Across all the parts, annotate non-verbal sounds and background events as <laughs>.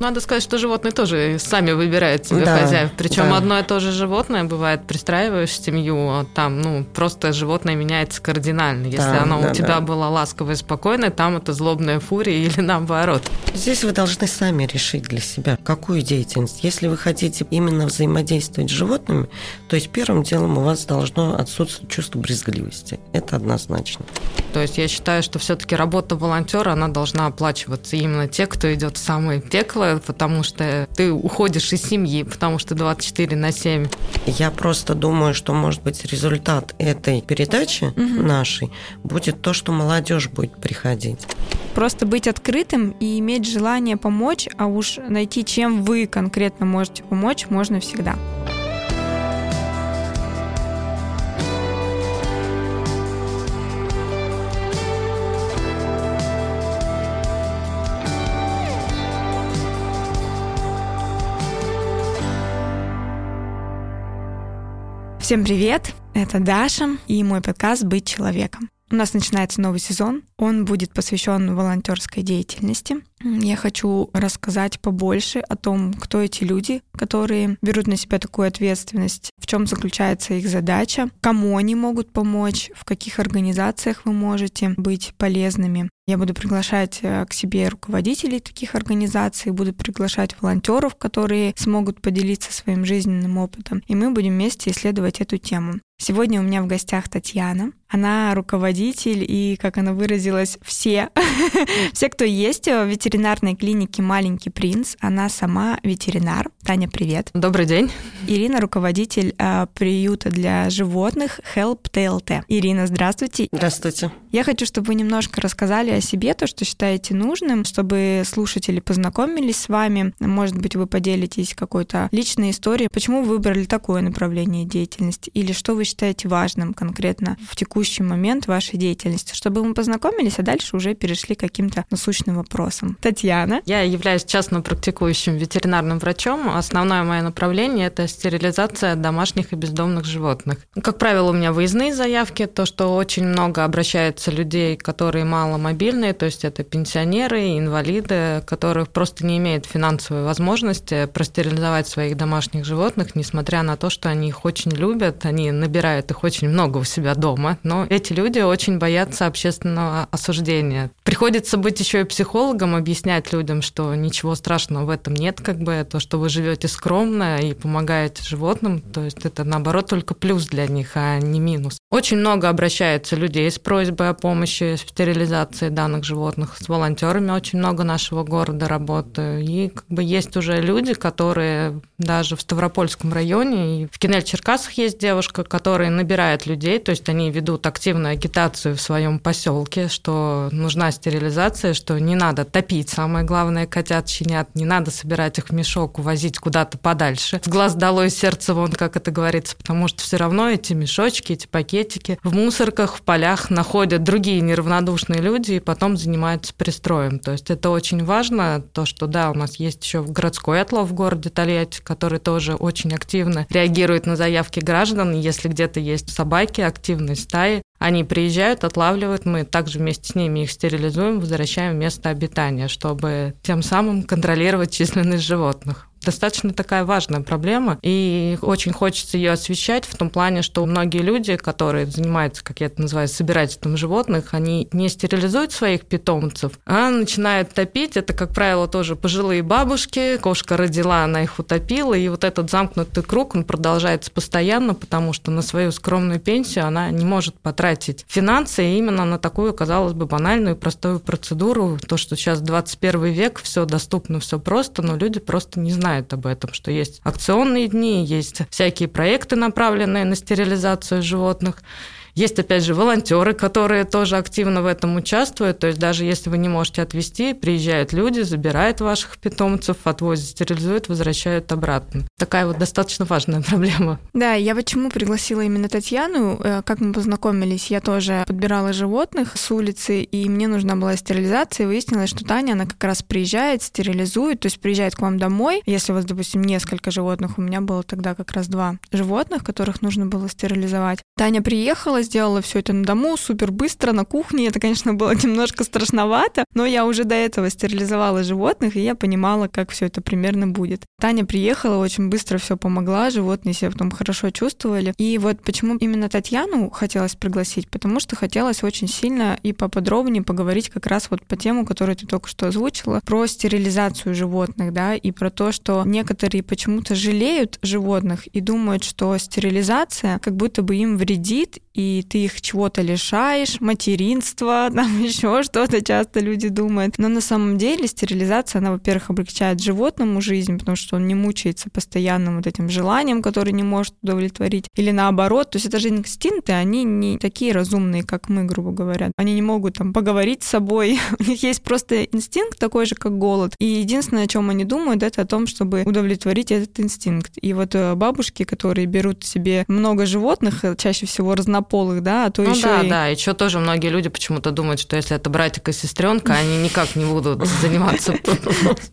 Надо сказать, что животные тоже сами выбирают себе Да, хозяев. Причем да. одно и то же животное бывает, пристраиваешь семью, а там, ну, просто животное меняется кардинально. Если Да, оно да, у тебя да. было ласковое и спокойное, там это злобная фурия или <laughs> наоборот. Здесь вы должны сами решить для себя, какую деятельность. Если вы хотите именно взаимодействовать с животными, то есть первым делом у вас должно отсутствовать чувство брезгливости. Это однозначно. То есть я считаю, что все-таки работа волонтера, она должна оплачиваться именно те, кто идет в самое пекло, потому что ты уходишь из семьи, потому что 24 на 7. Я просто думаю, что, может быть, результат этой передачи Мгм. нашей будет то, что молодежь будет приходить. Просто быть открытым и иметь желание помочь, а уж найти, чем вы конкретно можете помочь, можно всегда. Всем привет! Это Даша и мой подкаст «Быть человеком». У нас начинается новый сезон. Он будет посвящен волонтерской деятельности. Я хочу рассказать побольше о том, кто эти люди, которые берут на себя такую ответственность, в чем заключается их задача, кому они могут помочь, в каких организациях вы можете быть полезными. Я буду приглашать э, к себе руководителей таких организаций, буду приглашать волонтеров, которые смогут поделиться своим жизненным опытом, и мы будем вместе исследовать эту тему. Сегодня у меня в гостях Татьяна. Она руководитель и, как она выразилась, все, <laughs> все, кто есть в ветеринарной клинике «Маленький принц». Она сама ветеринар. Таня, привет. Добрый день. Ирина, руководитель э, приюта для животных Help TLT. Ирина, здравствуйте. Здравствуйте. Я хочу, чтобы вы немножко рассказали о себе, то, что считаете нужным, чтобы слушатели познакомились с вами. Может быть, вы поделитесь какой-то личной историей, почему вы выбрали такое направление деятельности, или что вы считаете важным конкретно в текущий момент вашей деятельности, чтобы мы познакомились, а дальше уже перешли к каким-то насущным вопросам. Татьяна. Я являюсь частно практикующим ветеринарным врачом. Основное мое направление – это стерилизация домашних и бездомных животных. Как правило, у меня выездные заявки, то, что очень много обращается людей, которые маломобильные, то есть это пенсионеры, инвалиды, которые просто не имеют финансовой возможности простерилизовать своих домашних животных, несмотря на то, что они их очень любят, они набирают их очень много у себя дома, но эти люди очень боятся общественного осуждения. Приходится быть еще и психологом, объяснять людям, что ничего страшного в этом нет, как бы то, что вы живете скромно и помогаете животным, то есть это наоборот только плюс для них, а не минус. Очень много обращается людей с просьбой помощи в стерилизации данных животных. С волонтерами очень много нашего города работаю. И как бы есть уже люди, которые даже в Ставропольском районе и в Кинель-Черкасах есть девушка, которая набирает людей, то есть они ведут активную агитацию в своем поселке, что нужна стерилизация, что не надо топить, самое главное, котят, щенят, не надо собирать их в мешок, увозить куда-то подальше. С глаз долой, сердце вон, как это говорится, потому что все равно эти мешочки, эти пакетики в мусорках, в полях находят другие неравнодушные люди и потом занимаются пристроем. То есть это очень важно, то, что да, у нас есть еще городской отлов в городе Тольятти, который тоже очень активно реагирует на заявки граждан. Если где-то есть собаки, активные стаи, они приезжают, отлавливают, мы также вместе с ними их стерилизуем, возвращаем в место обитания, чтобы тем самым контролировать численность животных достаточно такая важная проблема, и очень хочется ее освещать в том плане, что многие люди, которые занимаются, как я это называю, собирательством животных, они не стерилизуют своих питомцев, а начинают топить. Это, как правило, тоже пожилые бабушки, кошка родила, она их утопила, и вот этот замкнутый круг, он продолжается постоянно, потому что на свою скромную пенсию она не может потратить финансы именно на такую, казалось бы, банальную и простую процедуру. То, что сейчас 21 век, все доступно, все просто, но люди просто не знают знают об этом, что есть акционные дни, есть всякие проекты, направленные на стерилизацию животных. Есть, опять же, волонтеры, которые тоже активно в этом участвуют. То есть даже если вы не можете отвезти, приезжают люди, забирают ваших питомцев, отвозят, стерилизуют, возвращают обратно. Такая вот достаточно важная <laughs> проблема. Да, я почему пригласила именно Татьяну? Э, Как мы познакомились, я тоже подбирала животных с улицы, и мне нужна была стерилизация, и выяснилось, что Таня, она как раз приезжает, стерилизует, то есть приезжает к вам домой. Если у вас, допустим, несколько животных, у меня было тогда как раз два животных, которых нужно было стерилизовать. Таня приехала, сначала сделала все это на дому, супер быстро, на кухне. Это, конечно, было <laughs> немножко страшновато, но я уже до этого стерилизовала животных, и я понимала, как все это примерно будет. Таня приехала, очень быстро все помогла, животные себя потом хорошо чувствовали. И вот почему именно Татьяну хотелось пригласить, потому что хотелось очень сильно и поподробнее поговорить как раз вот по тему, которую ты только что озвучила, про стерилизацию животных, да, и про то, что некоторые почему-то жалеют животных и думают, что стерилизация как будто бы им вредит, и ты их чего-то лишаешь, материнства, <laughs> там еще что-то часто люди думают. Но на самом деле стерилизация, она, во-первых, облегчает животному жизнь, потому что он не мучается постоянным вот этим желанием, которое не может удовлетворить. Или наоборот, то есть это же инстинкты, они не такие разумные, как мы, грубо говоря. Они не могут там поговорить с собой. <laughs> У них есть просто инстинкт такой же, как голод. И единственное, о чем они думают, это о том, чтобы удовлетворить этот инстинкт. И вот э, бабушки, которые берут себе много животных, э, чаще всего разнополых, да, а то ну еще да, и... да, еще тоже многие люди почему-то думают, что если это братик и сестренка, они никак не будут <laughs> заниматься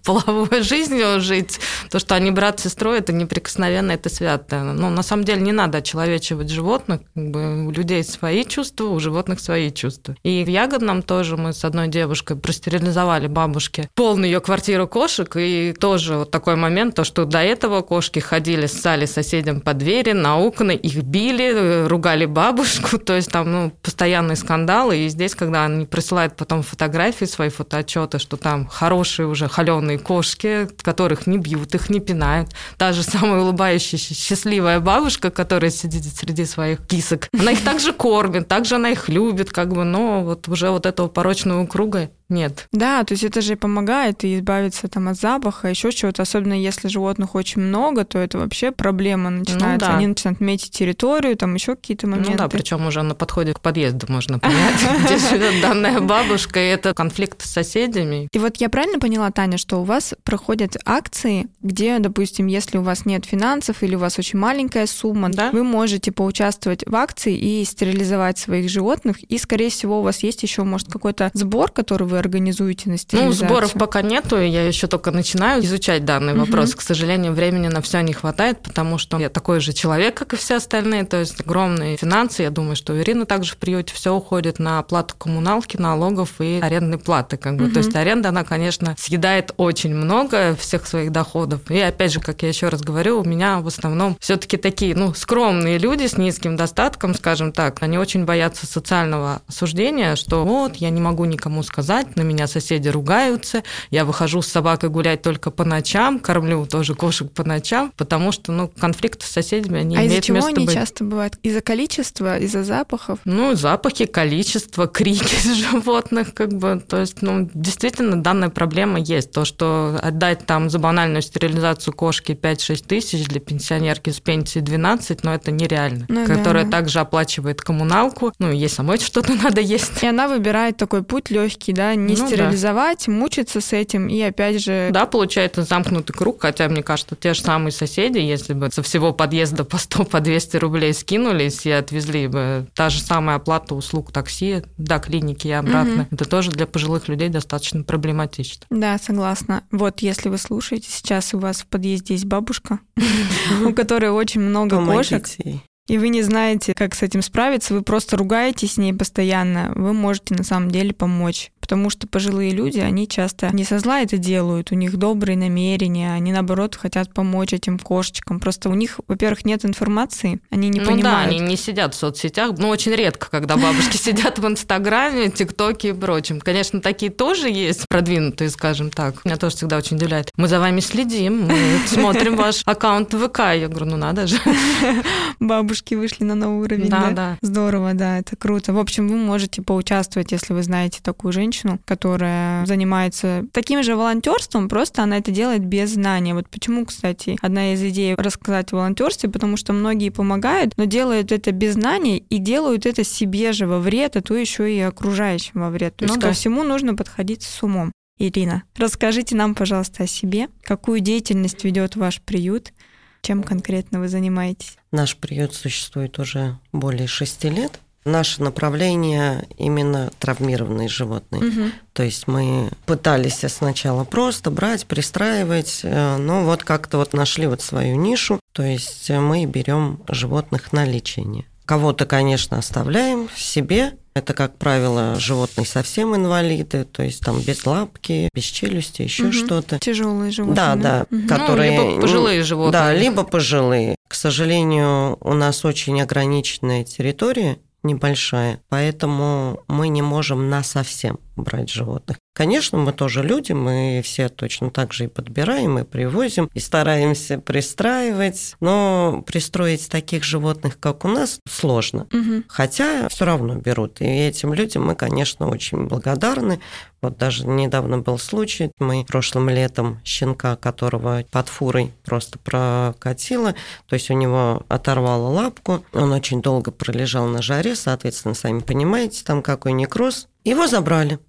половой жизнью жить. То, что они брат с сестрой, это неприкосновенно, это свято. Но на самом деле не надо очеловечивать животных. Как бы у людей свои чувства, у животных свои чувства. И в Ягодном тоже мы с одной девушкой простерилизовали бабушке полную ее квартиру кошек. И тоже вот такой момент, то, что до этого кошки ходили, ссали соседям по двери, на окна, их били, ругали бабушку. <laughs> То есть там ну, постоянные скандалы. И здесь, когда они присылают потом фотографии, свои фотоотчеты, что там хорошие уже холеные кошки, которых не бьют, их не пинают. Та же самая улыбающаяся, счастливая бабушка, которая сидит среди своих кисок, она их также кормит, также она их любит, как бы, но вот уже вот этого порочного круга нет. Да, то есть это же помогает и избавиться там от запаха, еще чего-то. Особенно если животных очень много, то это вообще проблема начинается. Ну, да. Они начинают метить территорию, там еще какие-то моменты. Ну да, причем уже на подходе к подъезду можно понять, <laughs> где живет данная бабушка, и это конфликт с соседями. И вот я правильно поняла, Таня, что у вас проходят акции, где, допустим, если у вас нет финансов или у вас очень маленькая сумма, Да. вы можете поучаствовать в акции и стерилизовать своих животных. И, скорее всего, у вас есть еще, может, какой-то сбор, который вы организуете на Ну, стерилизацию. сборов пока нету, я еще только начинаю изучать данный Мгм. вопрос. К сожалению, времени на все не хватает, потому что я такой же человек, как и все остальные, то есть огромные финансы. Я думаю, что у Ирины также в приюте все уходит на оплату коммуналки, налогов и арендной платы. Как бы. Мгм. То есть аренда, она, конечно, съедает очень много всех своих доходов. И опять же, как я еще раз говорю, у меня в основном все-таки такие, ну, скромные люди с низким достатком, скажем так, они очень боятся социального осуждения, что вот, я не могу никому сказать, на меня соседи ругаются, я выхожу с собакой гулять только по ночам, кормлю тоже кошек по ночам, потому что, ну, конфликты с соседями, они а из-за имеют чего место они быть. часто бывают? Из-за количества, из-за запахов? Ну, запахи, количество, <laughs> крики животных, как бы, то есть, ну, действительно, данная проблема есть. То, что отдать там за банальную стерилизацию кошки 5-6 тысяч для пенсионерки с пенсии 12, но это нереально. Ну которая да. также оплачивает коммуналку, ну, ей самой <laughs> что-то надо есть. И она выбирает такой путь легкий, да, не Ну да. стерилизовать, мучиться с этим, и опять же... Да, получается замкнутый круг, хотя, мне кажется, те же самые соседи, если бы со всего подъезда по 100, по 200 рублей скинулись и отвезли бы та же самая оплата услуг такси до клиники и обратно, Мгм. это тоже для пожилых людей достаточно проблематично. Да, согласна. Вот, если вы слушаете, сейчас у вас в подъезде есть бабушка, <laughs> у которой очень много кошек. И вы не знаете, как с этим справиться, вы просто ругаетесь с ней постоянно, вы можете на самом деле помочь. Потому что пожилые люди, они часто не со зла это делают, у них добрые намерения, они наоборот хотят помочь этим кошечкам. Просто у них, во-первых, нет информации, они не ну да, понимают. они не сидят в соцсетях, ну очень редко, когда бабушки <laughs> сидят в Инстаграме, ТикТоке и прочем. Конечно, такие тоже есть, продвинутые, скажем так. Меня тоже всегда очень удивляет. Мы за вами следим, мы смотрим ваш <laughs> аккаунт ВК. Я говорю, ну надо же. <laughs> Бабушки вышли на новый уровень. Да, да? да. Здорово, да, это круто. В общем, вы можете поучаствовать, если вы знаете такую женщину, которая занимается таким же волонтерством, просто она это делает без знания. Вот почему, кстати, одна из идей рассказать о волонтерстве, потому что многие помогают, но делают это без знаний и делают это себе же во вред, а то еще и окружающим во вред. То Ну есть да. ко всему нужно подходить с умом. Ирина, расскажите нам, пожалуйста, о себе. Какую деятельность ведет ваш приют? Чем конкретно вы занимаетесь? Наш приют существует уже более шести лет. Наше направление именно травмированные животные. Мгм. То есть мы пытались сначала просто брать, пристраивать, э, но вот как-то вот нашли вот свою нишу. То есть мы берем животных на лечение. Кого-то, конечно, оставляем себе, это, как правило, животные совсем инвалиды, то есть там без лапки, без челюсти, еще угу. что-то. Тяжелые животные. Да, да, угу. которые. Ну, либо пожилые животные. Да, либо пожилые. К сожалению, у нас очень ограниченная территория, небольшая, поэтому мы не можем на совсем брать животных. Конечно, мы тоже люди, мы все точно так же и подбираем, и привозим, и стараемся пристраивать, но пристроить таких животных, как у нас, сложно. Угу. Хотя все равно берут. И этим людям мы, конечно, очень благодарны. Вот даже недавно был случай, мы прошлым летом щенка, которого под фурой просто прокатило, то есть у него оторвало лапку, он очень долго пролежал на жаре, соответственно, сами понимаете, там какой некроз, его забрали.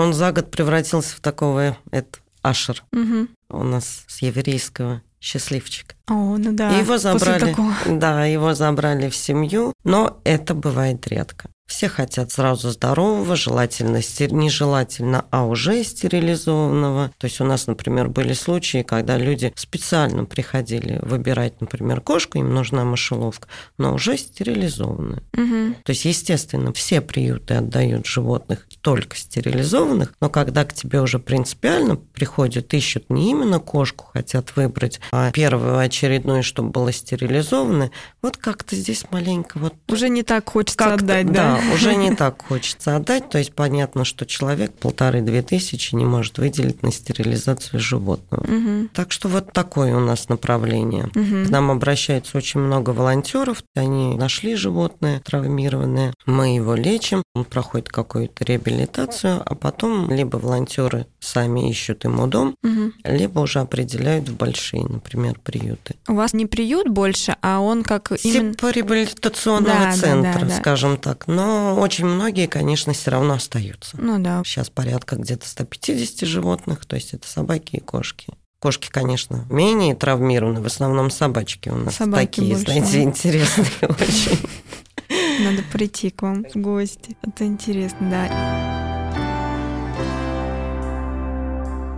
Он за год превратился в такого, это Ашер. Угу. У нас с еврейского счастливчик. О, ну да. Его забрали, да, его забрали в семью, но это бывает редко. Все хотят сразу здорового, желательно, нежелательно, а уже стерилизованного. То есть у нас, например, были случаи, когда люди специально приходили выбирать, например, кошку, им нужна мышеловка, но уже стерилизованную. Угу. То есть, естественно, все приюты отдают животных только стерилизованных, но когда к тебе уже принципиально приходят, ищут не именно кошку, хотят выбрать, а первую очередную, чтобы было стерилизованное, вот как-то здесь маленько вот... Уже не так хочется отдать, да? Да, уже не так хочется отдать. То есть понятно, что человек полторы-две тысячи не может выделить на стерилизацию животного. Угу. Так что вот такое у нас направление. Угу. К нам обращается очень много волонтеров. Они нашли животное травмированное. Мы его лечим. Он проходит какую-то реабилитацию, а потом либо волонтеры сами ищут ему дом, угу. либо уже определяют в большие, например, приюты. У вас не приют больше, а он как именно... Типа реабилитационного да, центра, да, да, да. скажем так. Но очень многие, конечно, все равно остаются. Ну да. Сейчас порядка где-то 150 животных, то есть это собаки и кошки. Кошки, конечно, менее травмированы, в основном собачки у нас собаки такие, больше. знаете, интересные <laughs> очень. Надо прийти к вам в гости. Это интересно, да.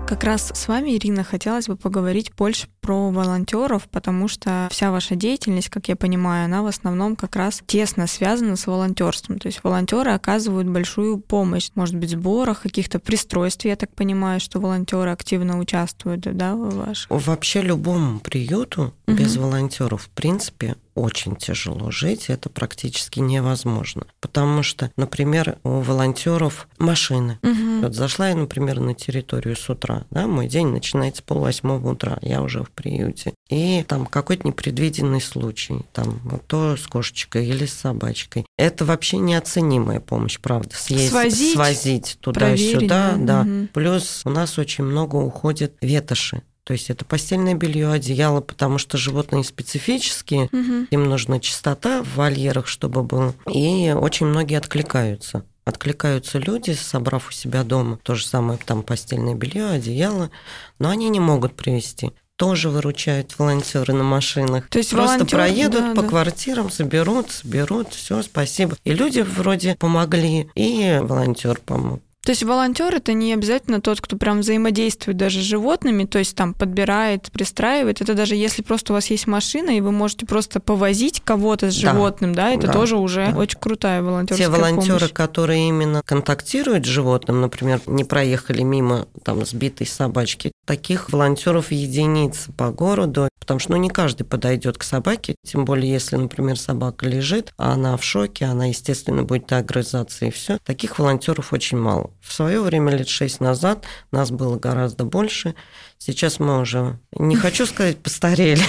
Как раз с вами, Ирина, хотелось бы поговорить больше про волонтеров, потому что вся ваша деятельность, как я понимаю, она в основном как раз тесно связана с волонтерством. То есть волонтеры оказывают большую помощь, может быть, в сборах, каких-то пристройств. Я так понимаю, что волонтеры активно участвуют, да, в ваших? Вообще любому приюту угу. без волонтеров, в принципе, очень тяжело жить, это практически невозможно. Потому что, например, у волонтеров машины. Угу. Вот зашла я, например, на территорию с утра, да, мой день начинается пол восьмого утра, я уже в приюте. И там какой-то непредвиденный случай, там то с кошечкой или с собачкой. Это вообще неоценимая помощь, правда. Съездить, свозить, свозить туда-сюда, да. да. Угу. Плюс у нас очень много уходит ветоши. То есть это постельное белье, одеяло, потому что животные специфические, угу. им нужна чистота в вольерах, чтобы было. И очень многие откликаются. Откликаются люди, собрав у себя дома то же самое, там постельное белье, одеяло, но они не могут привезти тоже выручают волонтеры на машинах. То есть Просто волонтер... проедут да, по да. квартирам, соберут, соберут, все, спасибо. И люди вроде помогли, и волонтер помог. То есть волонтер это не обязательно тот, кто прям взаимодействует даже с животными, то есть там подбирает, пристраивает. Это даже если просто у вас есть машина, и вы можете просто повозить кого-то с животным, да, да это да, тоже уже да. очень крутая волонтерская Те волонтеры, помощь. которые именно контактируют с животным, например, не проехали мимо там сбитой собачки, таких волонтеров единицы по городу, потому что ну, не каждый подойдет к собаке, тем более если, например, собака лежит, а она в шоке, она, естественно, будет огрызаться и все. Таких волонтеров очень мало. В свое время, лет шесть назад, нас было гораздо больше. Сейчас мы уже, не хочу сказать, постарели,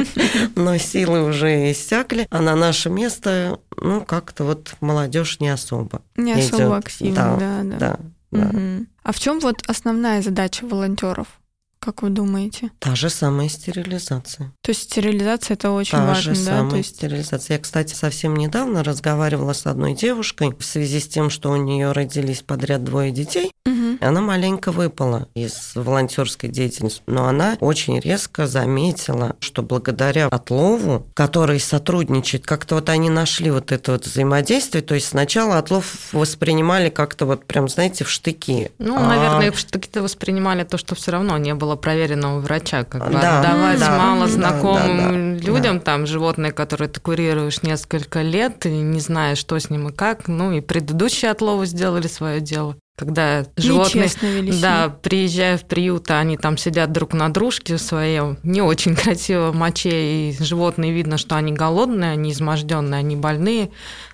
<laughs> но силы уже иссякли, а на наше место, ну, как-то вот молодежь не особо. Не особо активно, да, да. да, да. А в чем вот основная задача волонтеров? Как вы думаете? Та же самая стерилизация. То есть стерилизация это очень Та важно, же да? самая То есть... стерилизация. Я, кстати, совсем недавно разговаривала с одной девушкой в связи с тем, что у нее родились подряд двое детей. Угу. Она маленько выпала из волонтерской деятельности, но она очень резко заметила, что благодаря отлову, который сотрудничает, как-то вот они нашли вот это вот взаимодействие, то есть сначала отлов воспринимали как-то вот прям, знаете, в штыки. Ну, а... наверное, в штыки-то воспринимали то, что все равно не было проверенного врача, как бы да, отдавать да, мало знакомым да, да, людям, да. там, животные, которые ты курируешь несколько лет, и не знаешь, что с ним и как, ну, и предыдущие отловы сделали свое дело когда животные, да, приезжая в приют, а они там сидят друг на дружке в своем не очень <laughs> красивом моче, и животные видно, что они голодные, они изможденные, они больные,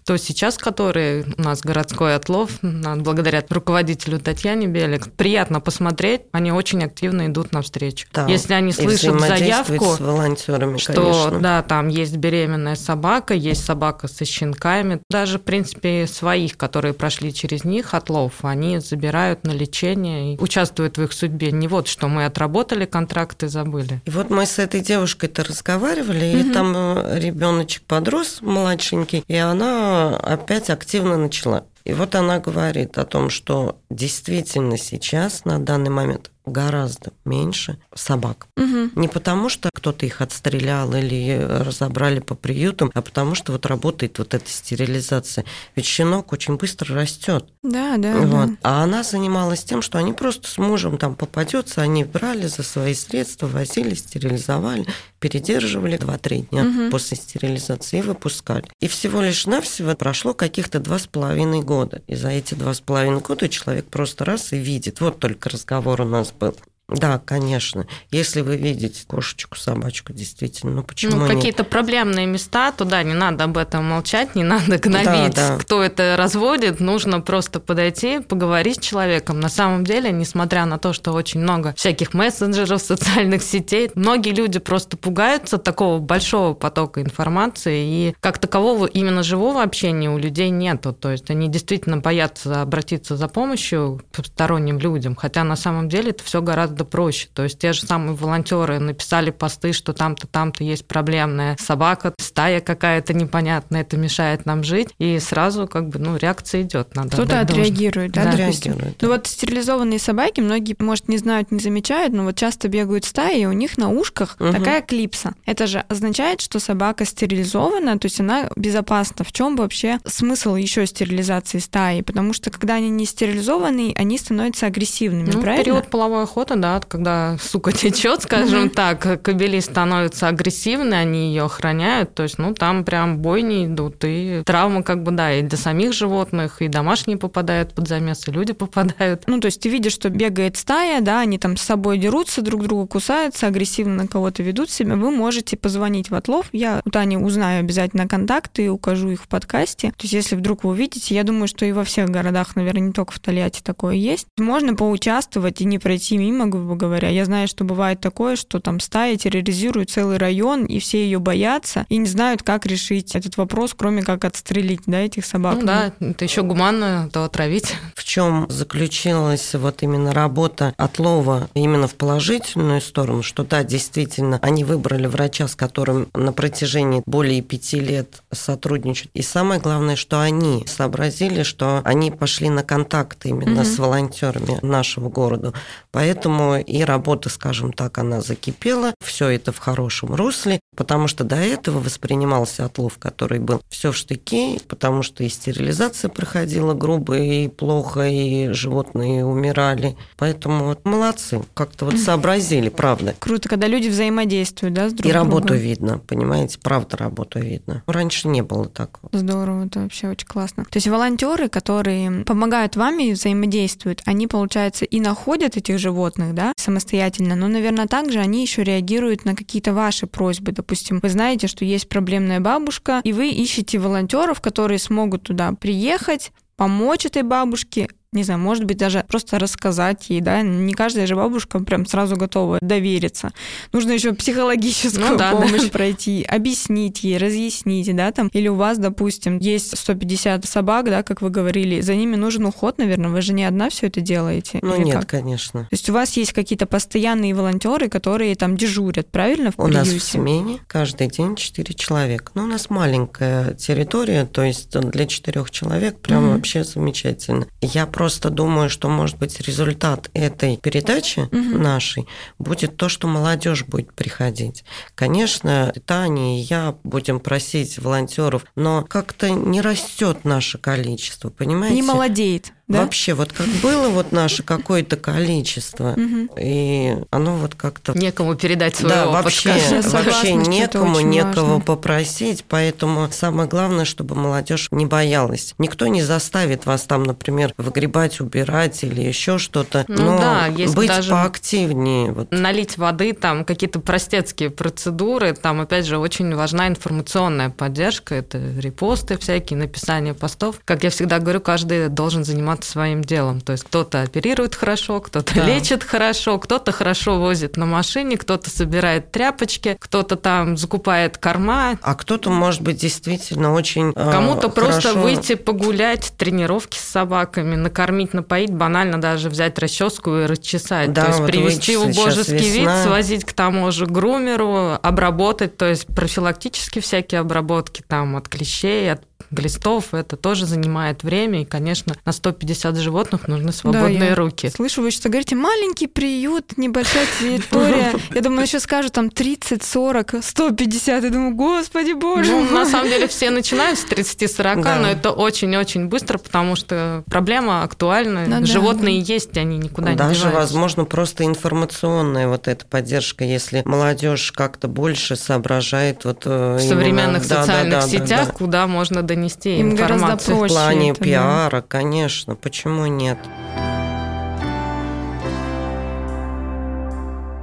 то сейчас, которые у нас городской отлов, благодаря руководителю Татьяне Белик, приятно посмотреть, они очень активно идут навстречу. Да. Если они слышат заявку, с волонтерами, что конечно. да, там есть беременная собака, есть собака со щенками, даже в принципе своих, которые прошли через них отлов, они забирают на лечение и участвуют в их судьбе. Не вот что мы отработали контракты, забыли. И вот мы с этой девушкой-то разговаривали, угу. и там э, ребеночек подрос младшенький, и она опять активно начала. И вот она говорит о том, что действительно сейчас, на данный момент, гораздо меньше собак. Угу. Не потому, что кто-то их отстрелял или разобрали по приютам, а потому что вот работает вот эта стерилизация. Ведь щенок очень быстро растет. Да, да, вот. да. А она занималась тем, что они просто с мужем там попадется, они брали за свои средства, возили, стерилизовали, передерживали 2-3 дня угу. после стерилизации и выпускали. И всего лишь навсего прошло каких-то два с половиной года. И за эти два с половиной года человек просто раз и видит. Вот только разговор у нас был. Да, конечно. Если вы видите кошечку, собачку, действительно, ну почему Ну, какие-то проблемные места, туда не надо об этом молчать, не надо гнобить, да, да. кто это разводит, нужно просто подойти, поговорить с человеком. На самом деле, несмотря на то, что очень много всяких мессенджеров, <laughs> социальных сетей, многие люди просто пугаются такого большого потока информации, и как такового именно живого общения у людей нету. То есть они действительно боятся обратиться за помощью к посторонним людям, хотя на самом деле это все гораздо гораздо проще. То есть те же самые волонтеры написали посты, что там-то, там-то есть проблемная собака, стая какая-то непонятная, это мешает нам жить, и сразу как бы, ну, реакция идет. Надо Кто-то отреагирует, да, да отреагирует. Ну вот стерилизованные собаки, многие, может, не знают, не замечают, но вот часто бегают стаи, и у них на ушках угу. такая клипса. Это же означает, что собака стерилизована, то есть она безопасна. В чем вообще смысл еще стерилизации стаи? Потому что когда они не стерилизованы, они становятся агрессивными, ну, правильно? период половой охоты, да, да, когда сука течет, скажем так, кобели становятся агрессивны, они ее охраняют, то есть, ну, там прям бойни идут, и травмы как бы, да, и для самих животных, и домашние попадают под замес, и люди <laughs> попадают. Ну, то есть ты видишь, что бегает стая, да, они там с собой дерутся, друг друга кусаются, агрессивно на кого-то ведут себя, вы можете позвонить в отлов, я у Тани узнаю обязательно контакты и укажу их в подкасте. То есть если вдруг вы увидите, я думаю, что и во всех городах, наверное, не только в Тольятти такое есть, можно поучаствовать и не пройти мимо, грубо говоря. Я знаю, что бывает такое, что там стая терроризирует целый район, и все ее боятся, и не знают, как решить этот вопрос, кроме как отстрелить да, этих собак. Ну, да, это еще гуманно, то отравить. В чем заключилась вот именно работа отлова именно в положительную сторону, что да, действительно, они выбрали врача, с которым на протяжении более пяти лет сотрудничают. И самое главное, что они сообразили, что они пошли на контакт именно угу. с волонтерами нашего города. Поэтому и работа, скажем так, она закипела. Все это в хорошем русле, потому что до этого воспринимался отлов, который был все в штыки, потому что и стерилизация проходила грубо и плохо, и животные умирали. Поэтому вот молодцы, как-то вот сообразили, правда. Круто, когда люди взаимодействуют, да, с друг И работу видно, понимаете, правда работу видно. Раньше не было такого. Здорово, это вообще очень классно. То есть волонтеры, которые помогают вам и взаимодействуют, они, получается, и находят этих животных, да, самостоятельно, но, наверное, также они еще реагируют на какие-то ваши просьбы. Допустим, вы знаете, что есть проблемная бабушка, и вы ищете волонтеров, которые смогут туда приехать, помочь этой бабушке, не знаю, может быть, даже просто рассказать ей, да, не каждая же бабушка прям сразу готова довериться. Нужно еще психологическую ну, да, помощь да. пройти, объяснить ей, разъяснить, да, там, или у вас, допустим, есть 150 собак, да, как вы говорили, за ними нужен уход, наверное, вы же не одна все это делаете? Ну, нет, как? конечно. То есть у вас есть какие-то постоянные волонтеры, которые там дежурят, правильно, в У приюте? нас в смене каждый день 4 человека. Ну, у нас маленькая территория, то есть для четырех человек прям угу. вообще замечательно. Я просто просто думаю, что, может быть, результат этой передачи угу. нашей будет то, что молодежь будет приходить. Конечно, Таня и я будем просить волонтеров, но как-то не растет наше количество, понимаете? Не молодеет. Да? Вообще, вот как было вот наше какое-то количество, и оно вот как-то... Некому передать свой да, опыт. Вообще, вообще некому, некого важно. попросить, поэтому самое главное, чтобы молодежь не боялась. Никто не заставит вас там, например, выгребать, убирать или еще что-то, ну, но да, есть быть даже поактивнее. Вот. Налить воды, там какие-то простецкие процедуры, там, опять же, очень важна информационная поддержка, это репосты всякие, написание постов. Как я всегда говорю, каждый должен заниматься заниматься своим делом. То есть кто-то оперирует хорошо, кто-то да. лечит хорошо, кто-то хорошо возит на машине, кто-то собирает тряпочки, кто-то там закупает корма. А кто-то, может быть, действительно очень э, Кому-то просто выйти погулять, тренировки с собаками, накормить, напоить, банально даже взять расческу и расчесать. Да, то есть вот привести в божеский вид, свозить к тому же грумеру, обработать, то есть профилактически всякие обработки там от клещей, от глистов, это тоже занимает время, и, конечно, на 150 животных нужны свободные да, руки. Слышу, вы что говорите, маленький приют, небольшая территория. <laughs> Я думаю, еще скажут там 30, 40, 150. Я думаю, господи боже ну, На самом деле все начинают с 30-40, да. но это очень-очень быстро, потому что проблема актуальна. Ну, Животные да. есть, они никуда Даже, не деваются. Даже, возможно, просто информационная вот эта поддержка, если молодежь как-то больше соображает вот э, в именно... современных социальных да, да, сетях, да, да. куда можно донести Им информацию. гораздо проще. В плане это, пиара, да. конечно, почему нет?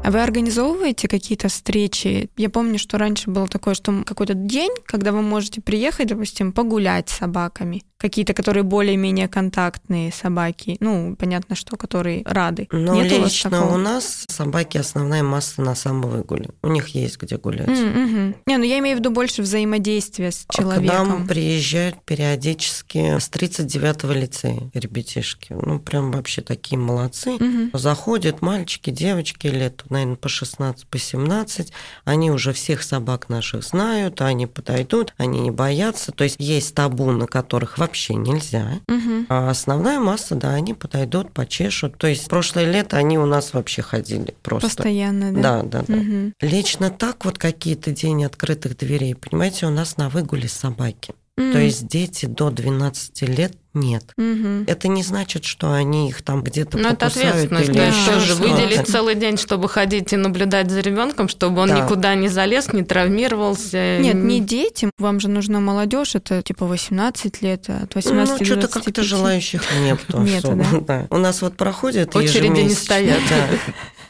А вы организовываете какие-то встречи? Я помню, что раньше было такое, что какой-то день, когда вы можете приехать, допустим, погулять с собаками какие-то, которые более-менее контактные собаки, ну, понятно, что которые рады. Но Нет лично у, у нас собаки основная масса на самовыгуле. У них есть где гулять. Mm-hmm. Не, ну я имею в виду больше взаимодействия с человеком. А к нам приезжают периодически с 39-го лицея ребятишки. Ну, прям вообще такие молодцы. Mm-hmm. Заходят мальчики, девочки лет, наверное, по 16, по 17. Они уже всех собак наших знают, они подойдут, они не боятся. То есть есть табу, на которых вообще нельзя. Угу. А основная масса, да, они подойдут, почешут. То есть прошлое лето они у нас вообще ходили просто. Постоянно, да? Да, да, да. Угу. Лично так вот какие-то день открытых дверей, понимаете, у нас на выгуле собаки. Mm. То есть дети до 12 лет нет. Угу. Это не значит, что они их там где-то Но это ответственность, или да. еще же выделить целый день, чтобы ходить и наблюдать за ребенком, чтобы он да. никуда не залез, не травмировался. Нет, не дети. Вам же нужна молодежь, это типа 18 лет, от 18 ну, что-то как-то желающих нет. Нет, да? У нас вот проходят Очереди не стоят.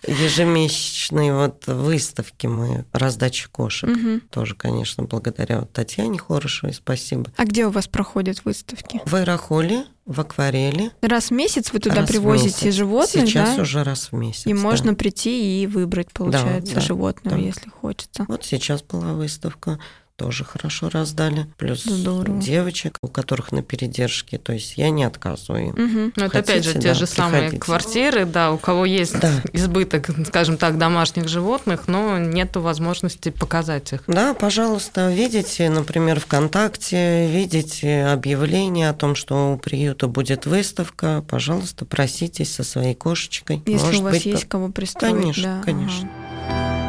Ежемесячные вот выставки мы, раздачи кошек. Угу. Тоже, конечно, благодаря Татьяне Хорошевой, спасибо. А где у вас проходят выставки? В Аэрохоле, в акварели. Раз в месяц вы туда раз привозите животных, Сейчас да? уже раз в месяц. И да. можно прийти и выбрать, получается, да, да, животного, да. если хочется. Вот сейчас была выставка тоже хорошо раздали. Плюс Здорово. девочек, у которых на передержке. То есть я не отказываю им. Угу. Ну, это опять же те да, же самые приходите. квартиры, да, у кого есть да. избыток, скажем так, домашних животных, но нет возможности показать их. Да, пожалуйста, видите, например, ВКонтакте, видите объявление о том, что у приюта будет выставка, пожалуйста, проситесь со своей кошечкой. Если Может у вас быть, есть кого пристроить. Конечно, да, конечно. Ага.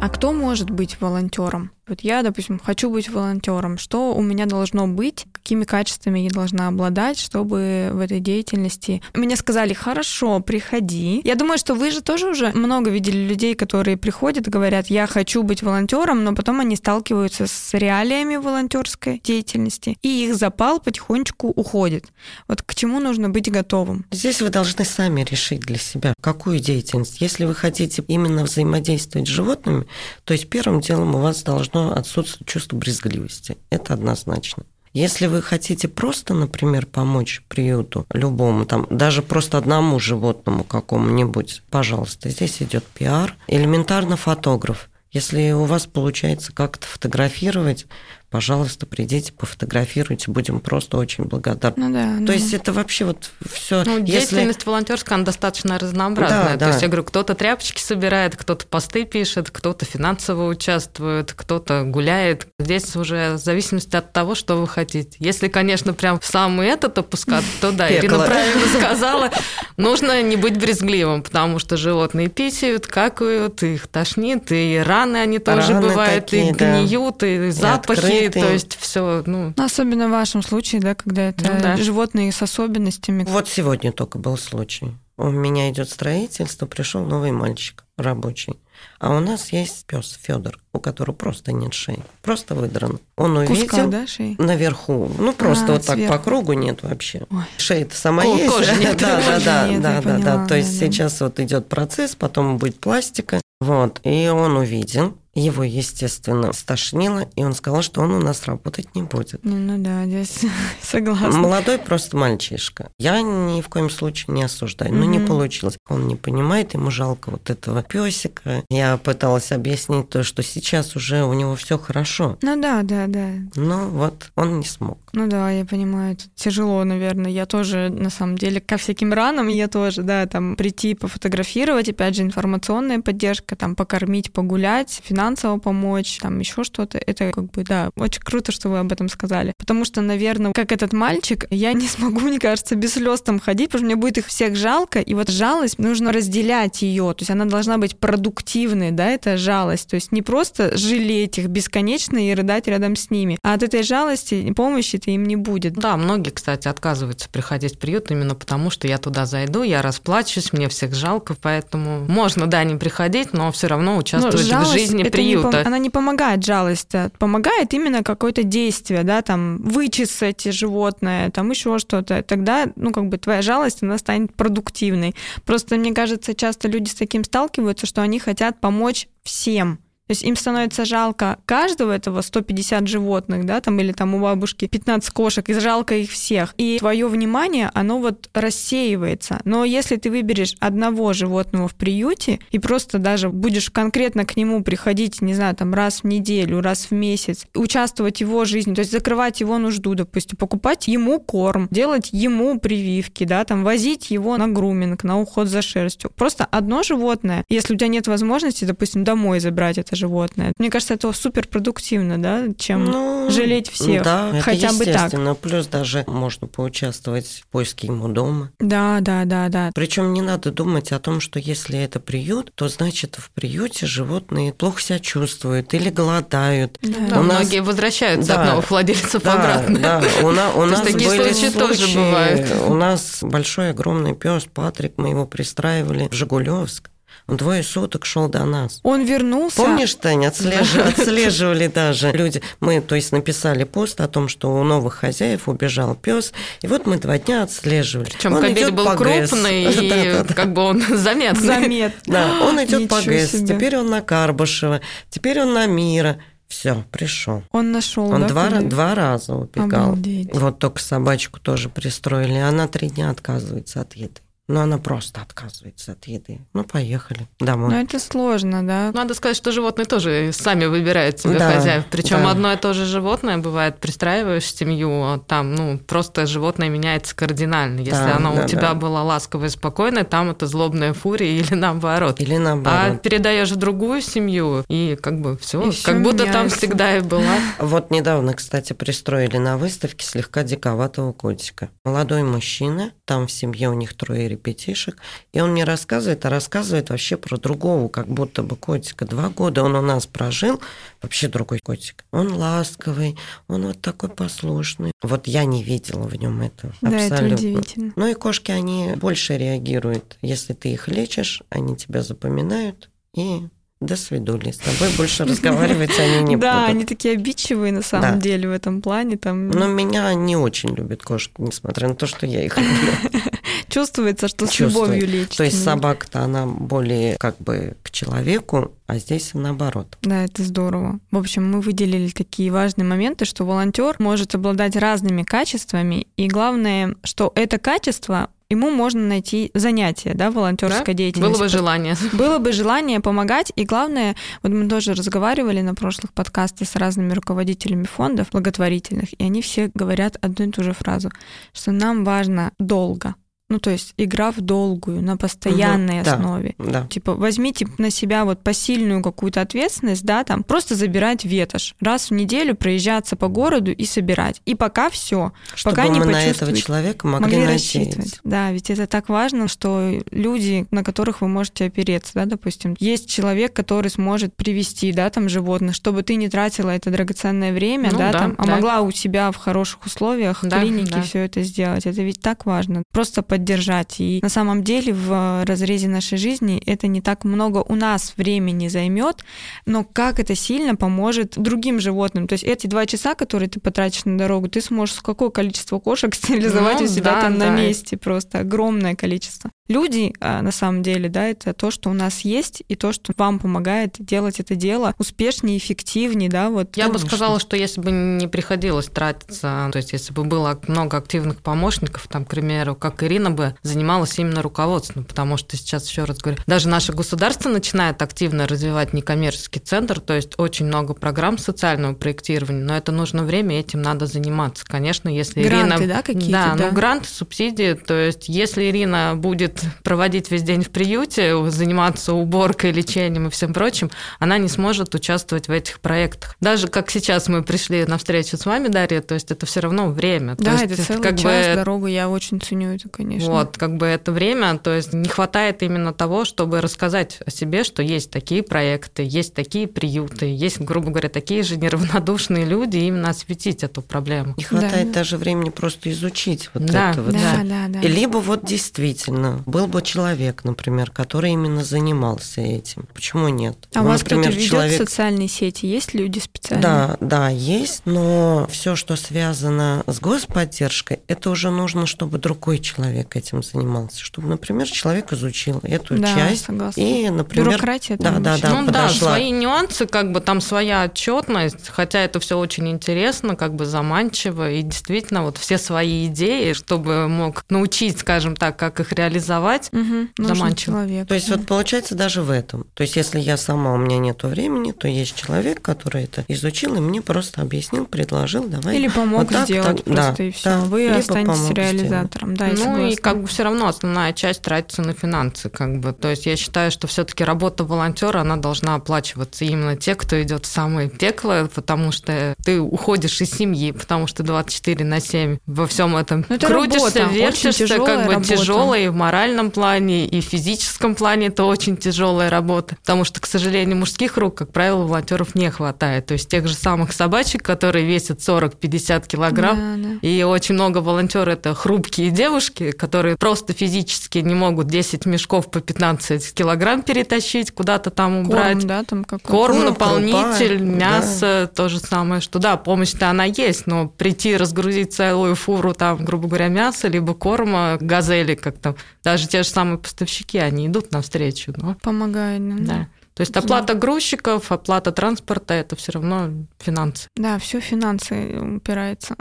А кто может быть волонтером? Вот я, допустим, хочу быть волонтером. Что у меня должно быть? Какими качествами я должна обладать, чтобы в этой деятельности... Мне сказали, хорошо, приходи. Я думаю, что вы же тоже уже много видели людей, которые приходят, говорят, я хочу быть волонтером, но потом они сталкиваются с реалиями волонтерской деятельности, и их запал потихонечку уходит. Вот к чему нужно быть готовым? Здесь вы должны сами решить для себя, какую деятельность. Если вы хотите именно взаимодействовать с животными, то есть первым делом у вас должно должно отсутствовать чувство брезгливости. Это однозначно. Если вы хотите просто, например, помочь приюту любому, там, даже просто одному животному какому-нибудь, пожалуйста, здесь идет пиар, элементарно фотограф. Если у вас получается как-то фотографировать, пожалуйста, придите, пофотографируйте, будем просто очень благодарны. Ну да. То ну. есть это вообще вот все. Ну, деятельность волонтерская, она достаточно разнообразная. Да, То есть да. я говорю, кто-то тряпочки собирает, кто-то посты пишет, кто-то финансово участвует, кто-то гуляет. Здесь уже в зависимости от того, что вы хотите. Если, конечно, прям в самый этот опускать, то да, Ирина правильно <laughs> сказала, нужно не быть брезгливым, потому что животные писают, какают, их тошнит, и раны они тоже бывают, и да. гниют, и запахи, то есть все, ну, Ну, Особенно в вашем случае, да, когда это Ну да. животные с особенностями. Вот сегодня только был случай. У меня идет строительство, пришел новый мальчик рабочий. А у нас есть пес Федор, у которого просто нет шеи. Просто выдран. Он увидел Куска, да, шеи? наверху. Ну, просто А, вот так сверху. по кругу нет вообще. Ой. Шея-то сама Ко- есть. кожи нет. <laughs> Да, да, да, нет, да, да, поняла, да. То есть да, да. сейчас вот идет процесс, потом будет пластика. Вот. И он увидел. Его, естественно, стошнило, и он сказал, что он у нас работать не будет. Ну, ну да, здесь <laughs> согласна. Молодой просто мальчишка. Я ни в коем случае не осуждаю. Но не Мгм. получилось. Он не понимает, ему жалко вот этого песика. Я пыталась объяснить то, что сейчас уже у него все хорошо. Ну да, да, да. Но вот он не смог. Ну да, я понимаю, это тяжело, наверное. Я тоже, на самом деле, ко всяким ранам, я тоже, да, там прийти пофотографировать, опять же, информационная поддержка, там покормить, погулять, финансово помочь, там еще что-то. Это как бы, да, очень круто, что вы об этом сказали. Потому что, наверное, как этот мальчик, я не смогу, мне кажется, без слез там ходить, потому что мне будет их всех жалко, и вот жалость, нужно разделять ее, то есть она должна быть продуктивной, да, это жалость, то есть не просто жалеть их бесконечно и рыдать рядом с ними, а от этой жалости помощи-то им не будет. Да, многие, кстати, отказываются приходить в приют именно потому, что я туда зайду, я расплачусь, мне всех жалко, поэтому можно, да, не приходить, но все равно Но участвовать в жизни это не приюта. пом- она не помогает жалость, а помогает именно какое-то действие, да, там вычесать животное, там еще что-то. Тогда, ну, как бы твоя жалость, она станет продуктивной. Просто, мне кажется, часто люди с таким сталкиваются, что они хотят помочь всем. То есть им становится жалко каждого этого 150 животных, да, там или там у бабушки 15 кошек, и жалко их всех. И твое внимание, оно вот рассеивается. Но если ты выберешь одного животного в приюте и просто даже будешь конкретно к нему приходить, не знаю, там раз в неделю, раз в месяц, участвовать в его жизни, то есть закрывать его нужду, допустим, покупать ему корм, делать ему прививки, да, там возить его на груминг, на уход за шерстью. Просто одно животное, если у тебя нет возможности, допустим, домой забрать это животное. Мне кажется, это супер продуктивно, да, чем Ну, жалеть всех. Да, это Хотя бы так. естественно. Плюс даже можно поучаствовать в поиске ему дома. Да, да, да, да. Причем не надо думать о том, что если это приют, то значит в приюте животные плохо себя чувствуют или голодают. Да, У нас- многие возвращаются Да. от новых владельцев Да, обратно. да, у, на- у <laughs> нас такие были случаи тоже случаи, бывают. У нас большой огромный пес Патрик, мы его пристраивали в Жигулевск. Двое суток шел до нас. Он вернулся. Помнишь, Таня, отслеживали, отслеживали даже люди. Мы, то есть, написали пост о том, что у новых хозяев убежал пес, и вот мы два дня отслеживали. Причем Он кабель был по ГЭС. крупный, Да, <laughs> и да, да. как бы он <laughs> заметный. Заметно. Да, он идет по Ничего ГЭС, себе. теперь он на Карбышева, теперь он на Мира. Все, пришел. Он нашел, Он да, два, два раза убегал. Обалдеть. Вот только собачку тоже пристроили. Она три дня отказывается от еды. Но она просто отказывается от еды. Ну, поехали домой. Но это сложно, да. Надо сказать, что животные тоже сами выбирают себе Да, хозяев. Причем да. одно и то же животное бывает, пристраиваешь семью, а там, ну, просто животное меняется кардинально. Если Да, оно да, у тебя да. было ласковое и спокойное, там это злобная фурия или наоборот. Или А наоборот. передаешь в другую семью, и как бы все, всё как будто там меняется. всегда и была. Вот недавно, кстати, пристроили на выставке слегка диковатого котика. Молодой мужчина, там в семье у них трое ребятишек, и он мне рассказывает, а рассказывает вообще про другого, как будто бы котика. Два года он у нас прожил, вообще другой котик. Он ласковый, он вот такой послушный. Вот я не видела в нем этого. Да, это абсолютно. удивительно. Ну и кошки, они больше реагируют. Если ты их лечишь, они тебя запоминают и до свидули. С тобой больше <laughs> разговаривать они не да, будут. они такие обидчивые на самом Да. деле в этом плане. Там Но меня не очень любят кошки, несмотря на то, что я их люблю. <laughs> чувствуется, что с Чувствует. любовью лечит. То есть собака-то она более как бы к человеку, а здесь наоборот. Да, это здорово. В общем, мы выделили такие важные моменты, что волонтер может обладать разными качествами, и главное, что это качество ему можно найти занятие, да, волонтерской Да? деятельности. Было бы желание. Было бы желание помогать, и главное, вот мы тоже разговаривали на прошлых подкастах с разными руководителями фондов благотворительных, и они все говорят одну и ту же фразу, что нам важно долго. Ну, то есть игра в долгую, на постоянной да. основе. Да. Типа, возьмите на себя вот посильную какую-то ответственность, да, там, просто забирать ветошь. Раз в неделю проезжаться по городу и собирать. И пока все. Чтобы Пока не мы на этого человека могли, Могли надеяться. рассчитывать. Да, ведь это так важно, что люди, на которых вы можете опереться, да, допустим, есть человек, который сможет привести, да, там животных, чтобы ты не тратила это драгоценное время, Ну да, да, там, а да. могла у себя в хороших условиях, в Да, клинике да. все это сделать. Это ведь так важно. Просто поддержать. И на самом деле в разрезе нашей жизни это не так много у нас времени займет, но как это сильно поможет другим животным. То есть эти два часа, которые ты потратишь на дорогу, ты сможешь какое количество кошек <laughs> стерилизовать Ну у себя да, там на да. месте просто огромное количество. Люди, а, на самом деле, да, это то, что у нас есть, и то, что вам помогает делать это дело успешнее, эффективнее, да, вот. Я бы Конечно. сказала, что если бы не приходилось тратиться, то есть если бы было много активных помощников, там, к примеру, как Ирина бы занималась именно руководством, потому что сейчас, еще раз говорю, даже наше государство начинает активно развивать некоммерческий центр, то есть очень много программ социального проектирования, но это нужно время, этим надо заниматься. Конечно, если Гранты, Ирина... да, какие-то, Да, да? ну гранты, субсидии, то есть если Ирина будет проводить весь день в приюте, заниматься уборкой, лечением и всем прочим, она не сможет участвовать в этих проектах. Даже как сейчас мы пришли на встречу с вами, Дарья, то есть это все равно время. То Да, есть это целый как час бы дорогу, я очень ценю это, конечно. вот, как бы это время, то есть не хватает именно того, чтобы рассказать о себе, что есть такие проекты, есть такие приюты, есть, грубо говоря, такие же неравнодушные люди, и именно осветить эту проблему. Не хватает Да. даже времени просто изучить вот Да, это вот да, да, да. Либо вот действительно был бы человек, например, который именно занимался этим. Почему нет? А у Ну, вас кто-то например, ведет человек- социальные сети? Есть люди специальные? Да, да, есть, но все, что связано с господдержкой, это уже нужно, чтобы другой человек этим занимался, чтобы, например, человек изучил эту Да, часть согласна. и, например, Бюрократия да, там да, да, ну да, свои нюансы, как бы там своя отчетность, хотя это все очень интересно, как бы заманчиво, и действительно вот все свои идеи, чтобы мог научить, скажем так, как их реализовать. Мгм, нужен Заманчиво. человек. То есть вот получается даже в этом. То есть если я сама, у меня нет времени, то есть человек, который это изучил и мне просто объяснил, предложил, давай. Или помог вот так, сделать так, просто да, и все. да, Вы либо останетесь реализатором. Да, ну и как бы все равно основная часть тратится на финансы, как бы. То есть я считаю, что все-таки работа волонтера, она должна оплачиваться именно те, кто идет в самое пекло, потому что ты уходишь из семьи, потому что 24 на 7 во всем этом Ну, это крутишься, работа, очень вертишься, как бы работа. тяжелая и в моральном плане, и в физическом плане это очень тяжелая работа, потому что, к сожалению, мужских рук, как правило, волонтеров не хватает. То есть тех же самых собачек, которые весят 40-50 килограмм, Да, да. и очень много волонтеров это хрупкие девушки, которые просто физически не могут 10 мешков по 15 килограмм перетащить, куда-то там убрать. Корм, да, там какой Корм, Ну, наполнитель, крупа, мясо, то же самое, что да, помощь-то она есть, но прийти разгрузить целую фуру там, грубо говоря, мяса, либо корма, газели, как там, даже те же самые поставщики, они идут навстречу, но Помогает. да. да. То есть оплата грузчиков, оплата транспорта – это все равно финансы. Да, все финансы упирается.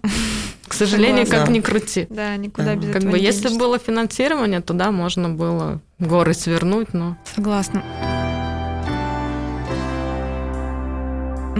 К сожалению, Согласна. как ни крути. Да, никуда Да. без Как этого бы, не если было финансирование, то да, можно было горы свернуть, но Согласна.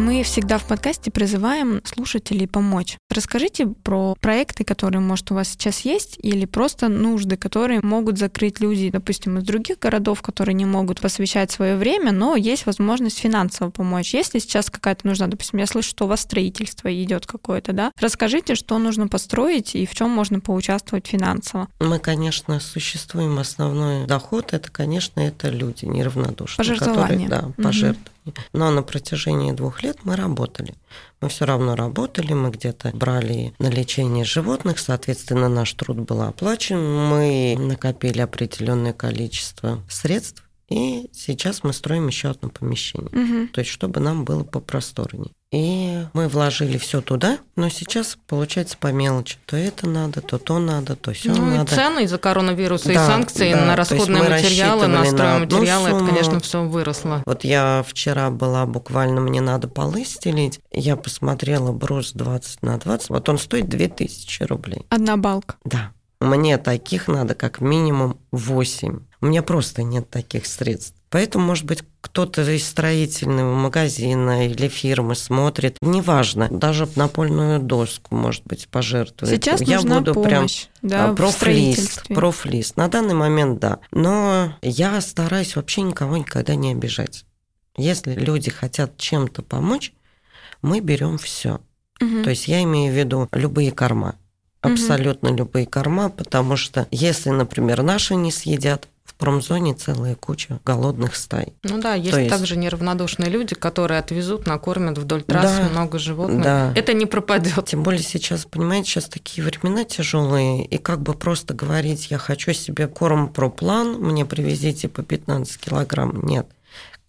Мы всегда в подкасте призываем слушателей помочь. Расскажите про проекты, которые, может, у вас сейчас есть, или просто нужды, которые могут закрыть люди, допустим, из других городов, которые не могут посвящать свое время, но есть возможность финансово помочь. Если сейчас какая-то нужна, допустим, я слышу, что у вас строительство идет какое-то, да? Расскажите, что нужно построить и в чем можно поучаствовать финансово. Мы, конечно, существуем. Основной доход это, конечно, это люди неравнодушные. Пожертвования. Которые, да, пожертвования. Но на протяжении двух лет мы работали. Мы все равно работали, мы где-то брали на лечение животных, соответственно, наш труд был оплачен, мы накопили определенное количество средств, и сейчас мы строим еще одно помещение. Мгм. То есть, чтобы нам было попросторнее. И мы вложили все туда, но сейчас получается по мелочи. То это надо, то то надо, то все ну, и надо. цены из-за коронавируса и Да, санкции да, на расходные материалы, на рассчитывали на стройматериалы, это, конечно, все выросло. Вот я вчера была буквально, мне надо полы стелить. Я посмотрела брус 20 на 20. Вот он стоит 2000 рублей. Одна балка. Да. Мне таких надо как минимум 8. У меня просто нет таких средств. Поэтому, может быть, кто-то из строительного магазина или фирмы смотрит, неважно, даже напольную доску, может быть, пожертвует. Сейчас Я нужна буду помощь, прям да, профлист, профлист. На данный момент, да. Но я стараюсь вообще никого никогда не обижать. Если люди хотят чем-то помочь, мы берем все. Угу. То есть я имею в виду любые корма. Абсолютно угу. любые корма, потому что если, например, наши не съедят, промзоне целая куча голодных стай. Ну да, есть, есть также неравнодушные люди, которые отвезут, накормят вдоль трассы да, много животных. Да. Это не пропадет. Тем более сейчас, понимаете, сейчас такие времена тяжелые, и как бы просто говорить, я хочу себе корм про план, мне привезите по 15 килограмм, нет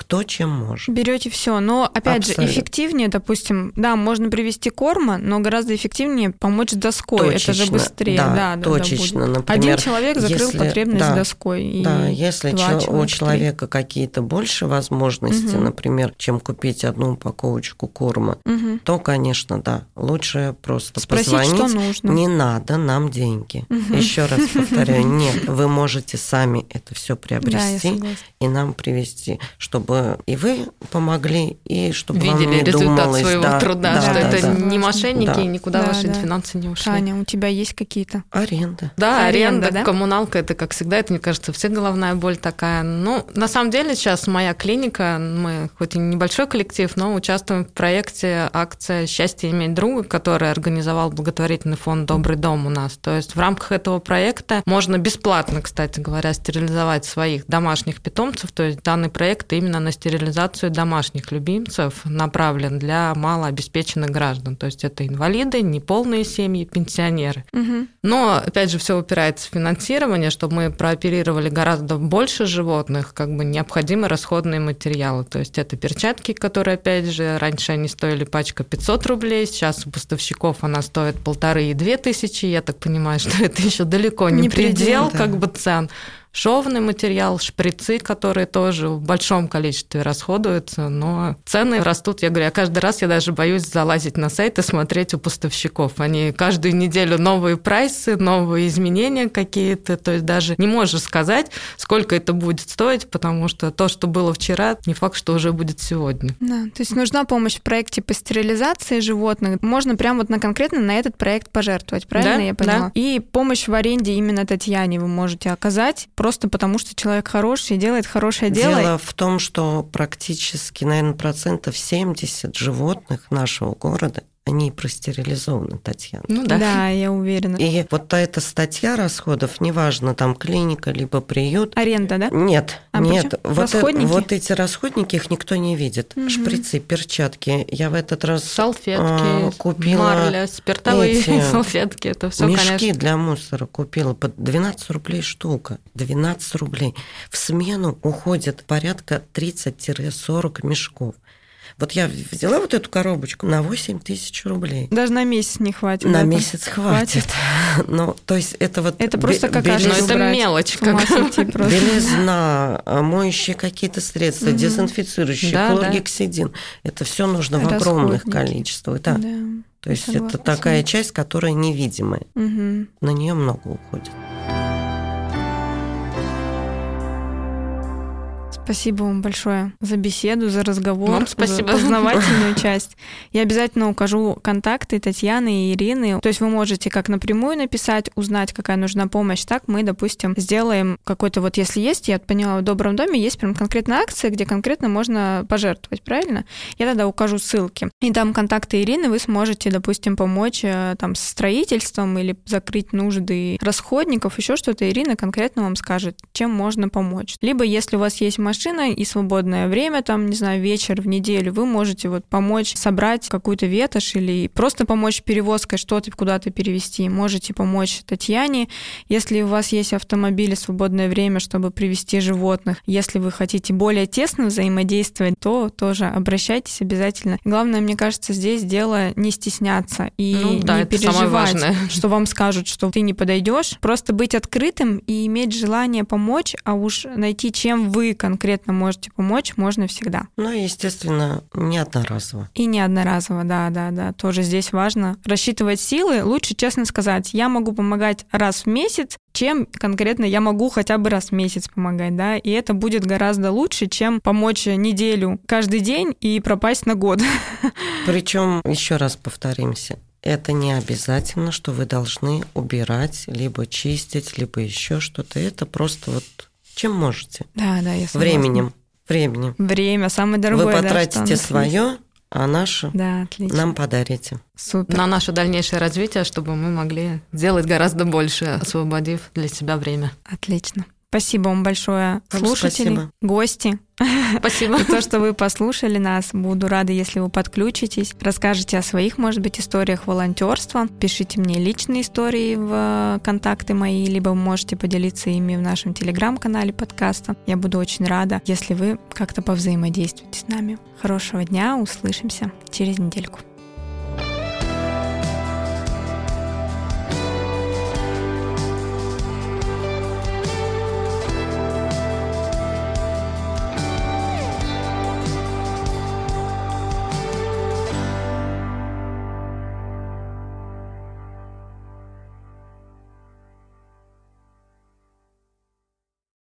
кто чем может. Берете все, но опять Абсолютно. же эффективнее, допустим, да, можно привести корма, но гораздо эффективнее помочь с доской, точечно, это же быстрее, да, да точечно. Да, Например, Один человек закрыл если, потребность да, доской. Да, если чел, у человека какие-то больше возможности, угу. например, чем купить одну упаковочку корма, угу. то, конечно, да, лучше просто Спросить, позвонить. Что нужно. Не надо нам деньги. Угу. Еще раз <laughs> повторяю, нет, вы можете сами это все приобрести да, и нам привезти, чтобы чтобы и вы помогли, и чтобы Видели вам не результат думалось, своего да, труда, да, что да, это да. не мошенники, да. и никуда да, ваши да. финансы не ушли. Таня, у тебя есть какие-то? Аренда. Да, аренда, аренда да? коммуналка, это, как всегда, это, мне кажется, все головная боль такая. Ну, на самом деле, сейчас моя клиника, мы хоть и небольшой коллектив, но участвуем в проекте акция «Счастье иметь друга», который организовал благотворительный фонд «Добрый дом» у нас. То есть в рамках этого проекта можно бесплатно, кстати говоря, стерилизовать своих домашних питомцев. То есть данный проект именно на стерилизацию домашних любимцев направлен для малообеспеченных граждан. То есть это инвалиды, неполные семьи, пенсионеры. Угу. Но, опять же, все упирается в финансирование, чтобы мы прооперировали гораздо больше животных, как бы необходимы расходные материалы. То есть это перчатки, которые, опять же, раньше они стоили пачка 500 рублей, сейчас у поставщиков она стоит полторы и две тысячи. Я так понимаю, что <laughs> это еще далеко не, не предел, предел да. как бы цен шовный материал, шприцы, которые тоже в большом количестве расходуются, но цены растут. Я говорю, я каждый раз я даже боюсь залазить на сайт и смотреть у поставщиков. Они каждую неделю новые прайсы, новые изменения какие-то, то есть даже не можешь сказать, сколько это будет стоить, потому что то, что было вчера, не факт, что уже будет сегодня. Да, то есть нужна помощь в проекте по стерилизации животных. Можно прямо вот на конкретно на этот проект пожертвовать, правильно да? я поняла? Да. И помощь в аренде именно Татьяне вы можете оказать просто потому, что человек хороший и делает хорошее дело. Дело в том, что практически, наверное, процентов 70 животных нашего города они простерилизованы, Татьяна. Ну да. Да, я уверена. И вот эта статья расходов, неважно, там клиника либо приют. Аренда, да? Нет, а нет. Вот, расходники? Э, вот эти расходники, их никто не видит. Угу. Шприцы, перчатки. Я в этот раз салфетки, а, купила марля, спиртовые эти <laughs> салфетки, это все, мешки конечно. для мусора купила по 12 рублей штука. 12 рублей. В смену уходит порядка 30-40 мешков. Вот я взяла вот эту коробочку на 8 тысяч рублей. Даже на месяц не хватит. На месяц хватит. хватит. <laughs> ну, то есть это вот... Это просто какая-то... Ну, это мелочь. Белизна, а, моющие какие-то средства, дезинфицирующие, да, хлоргексидин. Да. Это все нужно в огромных количествах. Да. да. То есть это такая часть, которая невидимая. Угу. На нее много уходит. Спасибо вам большое за беседу, за разговор, вам спасибо. за познавательную <laughs> часть. Я обязательно укажу контакты Татьяны и Ирины. То есть вы можете как напрямую написать, узнать, какая нужна помощь, так мы, допустим, сделаем какой-то вот, если есть, я поняла, в Добром доме есть прям конкретная акция, где конкретно можно пожертвовать, правильно? Я тогда укажу ссылки. И там контакты Ирины, вы сможете, допустим, помочь э, там с строительством или закрыть нужды расходников, еще что-то. Ирина конкретно вам скажет, чем можно помочь. Либо если у вас есть машина, машина и свободное время, там, не знаю, вечер в неделю, вы можете вот помочь собрать какую-то ветошь или просто помочь перевозкой что-то куда-то перевести. Можете помочь Татьяне, если у вас есть автомобиль и свободное время, чтобы привести животных. Если вы хотите более тесно взаимодействовать, то тоже обращайтесь обязательно. Главное, мне кажется, здесь дело не стесняться и ну, да, не переживать, <laughs> что вам скажут, что ты не подойдешь. Просто быть открытым и иметь желание помочь, а уж найти, чем вы конкретно конкретно можете помочь, можно всегда. Ну, естественно, не одноразово. И не одноразово, да, да, да. Тоже здесь важно рассчитывать силы. Лучше, честно сказать, я могу помогать раз в месяц, чем конкретно я могу хотя бы раз в месяц помогать, да, и это будет гораздо лучше, чем помочь неделю каждый день и пропасть на год. <laughs> Причем, еще раз повторимся, это не обязательно, что вы должны убирать, либо чистить, либо еще что-то. Это просто вот чем можете. Да, да, я согласна. Временем. Временем. Время самое дорогое. Вы потратите да, свое, а наше да, отлично. нам подарите. Супер. На наше дальнейшее развитие, чтобы мы могли сделать гораздо больше, освободив для себя время. Отлично. Спасибо вам большое, слушатели, спасибо. гости. Спасибо. За то, что вы послушали нас. Буду рада, если вы подключитесь. Расскажите о своих, может быть, историях волонтерства. Пишите мне личные истории в контакты мои, либо вы можете поделиться ими в нашем телеграм-канале подкаста. Я буду очень рада, если вы как-то повзаимодействуете с нами. Хорошего дня, услышимся через недельку.